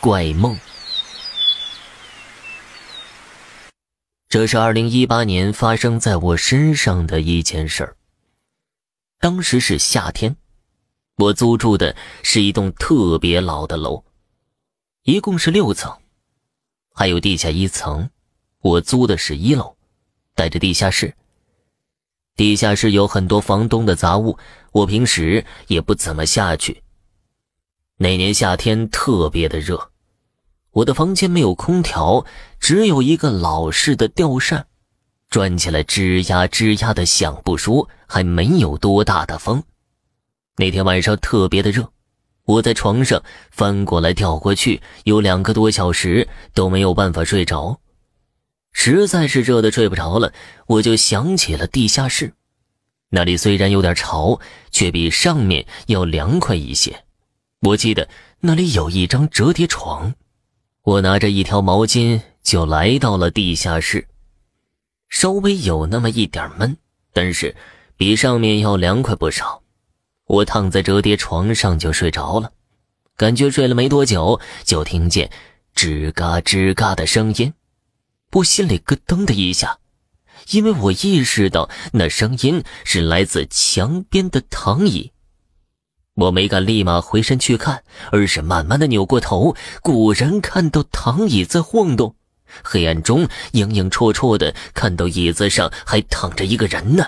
怪梦。这是二零一八年发生在我身上的一件事儿。当时是夏天，我租住的是一栋特别老的楼，一共是六层，还有地下一层。我租的是一楼，带着地下室。地下室有很多房东的杂物，我平时也不怎么下去。那年夏天特别的热。我的房间没有空调，只有一个老式的吊扇，转起来吱呀吱呀的响不说，还没有多大的风。那天晚上特别的热，我在床上翻过来调过去，有两个多小时都没有办法睡着，实在是热的睡不着了，我就想起了地下室，那里虽然有点潮，却比上面要凉快一些。我记得那里有一张折叠床。我拿着一条毛巾就来到了地下室，稍微有那么一点闷，但是比上面要凉快不少。我躺在折叠床上就睡着了，感觉睡了没多久，就听见吱嘎吱嘎的声音，我心里咯噔的一下，因为我意识到那声音是来自墙边的躺椅。我没敢立马回身去看，而是慢慢的扭过头，果然看到躺椅在晃动。黑暗中影影绰绰的看到椅子上还躺着一个人呢，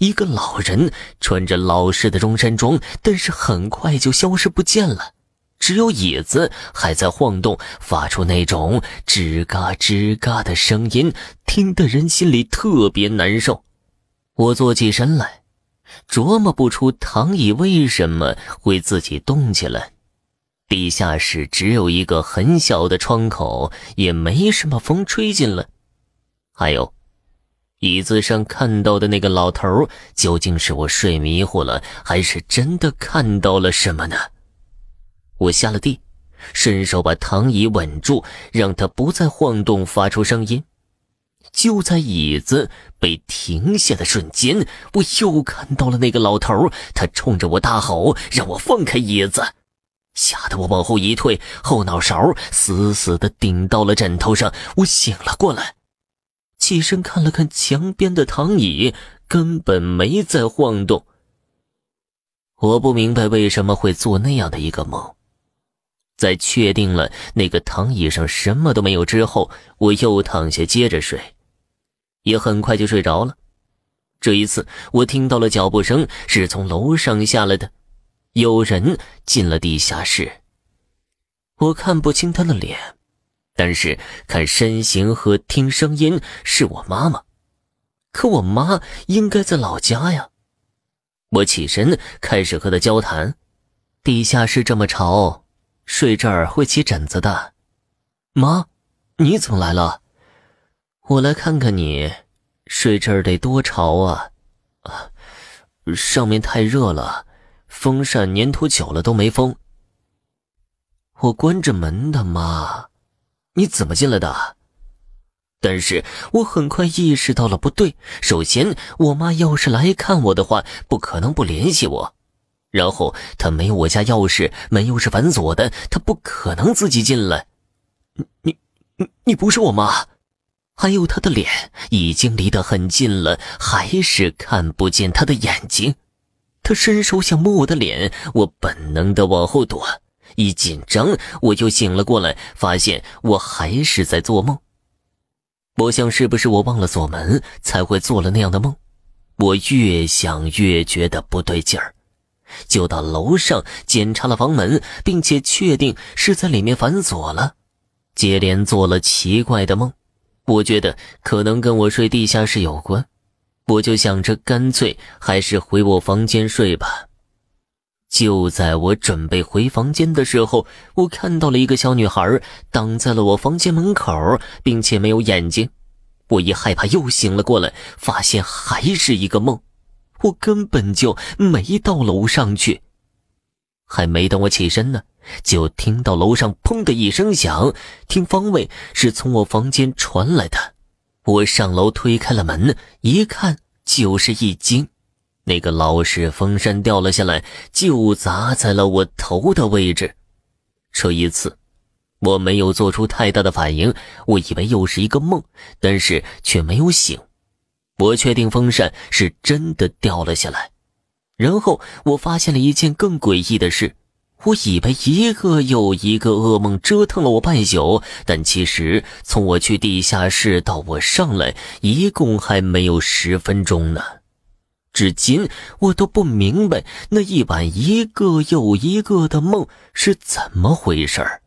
一个老人，穿着老式的中山装，但是很快就消失不见了，只有椅子还在晃动，发出那种吱嘎吱嘎的声音，听得人心里特别难受。我坐起身来。琢磨不出躺椅为什么会自己动起来。地下室只有一个很小的窗口，也没什么风吹进来。还有，椅子上看到的那个老头，究竟是我睡迷糊了，还是真的看到了什么呢？我下了地，伸手把躺椅稳住，让它不再晃动，发出声音。就在椅子被停下的瞬间，我又看到了那个老头，他冲着我大吼，让我放开椅子，吓得我往后一退，后脑勺死死的顶到了枕头上。我醒了过来，起身看了看墙边的躺椅，根本没在晃动。我不明白为什么会做那样的一个梦。在确定了那个躺椅上什么都没有之后，我又躺下接着睡。也很快就睡着了。这一次，我听到了脚步声，是从楼上下来的，有人进了地下室。我看不清他的脸，但是看身形和听声音是我妈妈。可我妈应该在老家呀。我起身开始和他交谈。地下室这么潮，睡这儿会起疹子的。妈，你怎么来了？我来看看你，睡这儿得多潮啊！啊，上面太热了，风扇粘土久了都没风。我关着门的，妈，你怎么进来的？但是我很快意识到了不对。首先，我妈要是来看我的话，不可能不联系我。然后，她没有我家钥匙，门又是反锁的，她不可能自己进来。你你你你不是我妈？还有他的脸已经离得很近了，还是看不见他的眼睛。他伸手想摸我的脸，我本能的往后躲。一紧张，我又醒了过来，发现我还是在做梦。我想是不是我忘了锁门，才会做了那样的梦？我越想越觉得不对劲儿，就到楼上检查了房门，并且确定是在里面反锁了，接连做了奇怪的梦。我觉得可能跟我睡地下室有关，我就想着干脆还是回我房间睡吧。就在我准备回房间的时候，我看到了一个小女孩挡在了我房间门口，并且没有眼睛。我一害怕又醒了过来，发现还是一个梦，我根本就没到楼上去。还没等我起身呢，就听到楼上砰的一声响，听方位是从我房间传来的。我上楼推开了门，一看就是一惊，那个老式风扇掉了下来，就砸在了我头的位置。这一次，我没有做出太大的反应，我以为又是一个梦，但是却没有醒。我确定风扇是真的掉了下来，然后我发现了一件更诡异的事。我以为一个又一个噩梦折腾了我半宿，但其实从我去地下室到我上来，一共还没有十分钟呢。至今我都不明白那一晚一个又一个的梦是怎么回事儿。